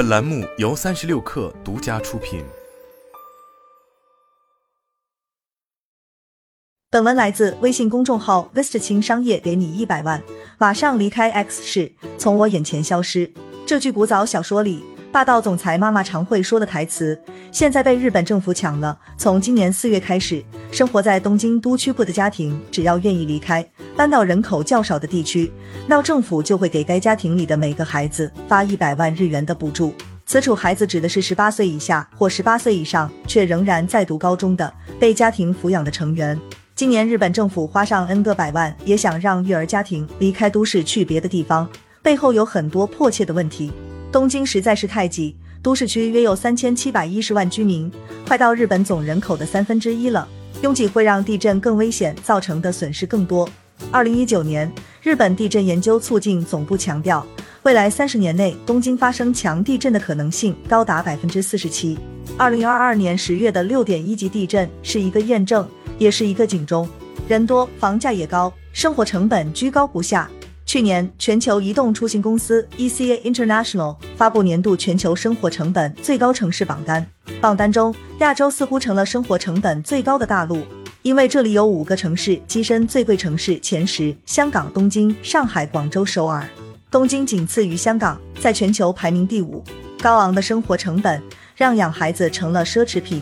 本栏目由三十六氪独家出品。本文来自微信公众号 Vista 轻商业，给你一百万，马上离开 X 市，从我眼前消失。这句古早小说里霸道总裁妈妈常会说的台词，现在被日本政府抢了。从今年四月开始，生活在东京都区部的家庭，只要愿意离开，搬到人口较少的地区，那政府就会给该家庭里的每个孩子发一百万日元的补助。此处孩子指的是十八岁以下或十八岁以上却仍然在读高中的被家庭抚养的成员。今年日本政府花上 N 个百万，也想让育儿家庭离开都市去别的地方，背后有很多迫切的问题。东京实在是太挤，都市区约有三千七百一十万居民，快到日本总人口的三分之一了。拥挤会让地震更危险，造成的损失更多。二零一九年，日本地震研究促进总部强调，未来三十年内东京发生强地震的可能性高达百分之四十七。二零二二年十月的六点一级地震是一个验证。也是一个警钟，人多，房价也高，生活成本居高不下。去年，全球移动出行公司 ECA International 发布年度全球生活成本最高城市榜单，榜单中，亚洲似乎成了生活成本最高的大陆，因为这里有五个城市跻身最贵城市前十：香港、东京、上海、广州、首尔。东京仅次于香港，在全球排名第五。高昂的生活成本让养孩子成了奢侈品。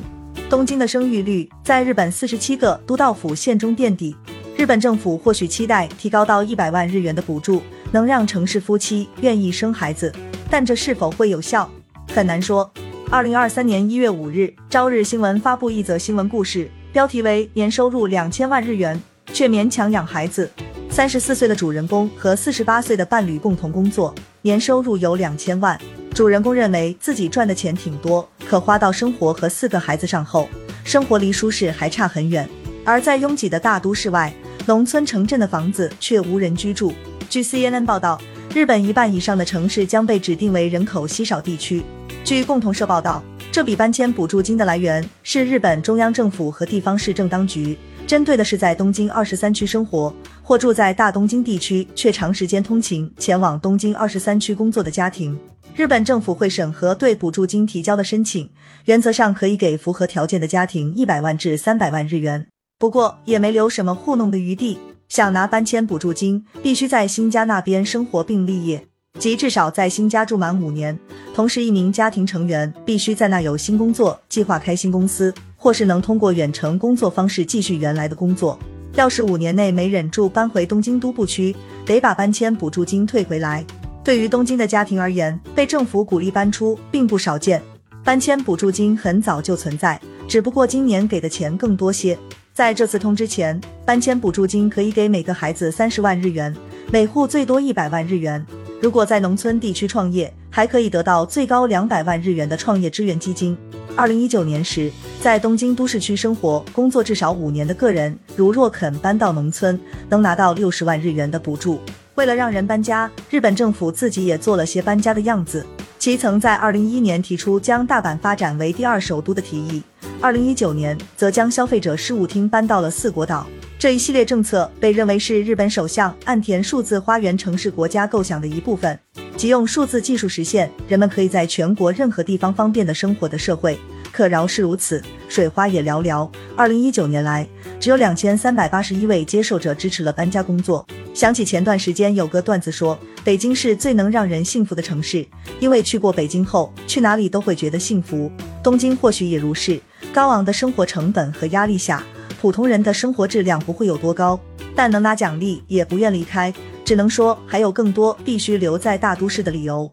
东京的生育率在日本四十七个都道府县中垫底。日本政府或许期待提高到一百万日元的补助，能让城市夫妻愿意生孩子，但这是否会有效，很难说。二零二三年一月五日，朝日新闻发布一则新闻故事，标题为“年收入两千万日元却勉强养孩子”。三十四岁的主人公和四十八岁的伴侣共同工作，年收入有两千万。主人公认为自己赚的钱挺多，可花到生活和四个孩子上后，生活离舒适还差很远。而在拥挤的大都市外，农村城镇的房子却无人居住。据 CNN 报道，日本一半以上的城市将被指定为人口稀少地区。据共同社报道，这笔搬迁补助金的来源是日本中央政府和地方市政当局，针对的是在东京二十三区生活或住在大东京地区却长时间通勤前往东京二十三区工作的家庭。日本政府会审核对补助金提交的申请，原则上可以给符合条件的家庭一百万至三百万日元，不过也没留什么糊弄的余地。想拿搬迁补助金，必须在新家那边生活并立业，即至少在新家住满五年，同时一名家庭成员必须在那有新工作，计划开新公司，或是能通过远程工作方式继续原来的工作。要是五年内没忍住搬回东京都部区，得把搬迁补助金退回来。对于东京的家庭而言，被政府鼓励搬出并不少见。搬迁补助金很早就存在，只不过今年给的钱更多些。在这次通知前，搬迁补助金可以给每个孩子三十万日元，每户最多一百万日元。如果在农村地区创业，还可以得到最高两百万日元的创业支援基金。二零一九年时，在东京都市区生活工作至少五年的个人，如若肯搬到农村，能拿到六十万日元的补助。为了让人搬家，日本政府自己也做了些搬家的样子。其曾在二零一一年提出将大阪发展为第二首都的提议，二零一九年则将消费者事务厅搬到了四国岛。这一系列政策被认为是日本首相岸田数字花园城市国家构想的一部分，即用数字技术实现人们可以在全国任何地方方便的生活的社会。可饶是如此，水花也寥寥。二零一九年来，只有两千三百八十一位接受者支持了搬家工作。想起前段时间有个段子说，北京是最能让人幸福的城市，因为去过北京后，去哪里都会觉得幸福。东京或许也如是，高昂的生活成本和压力下，普通人的生活质量不会有多高，但能拿奖励也不愿离开，只能说还有更多必须留在大都市的理由。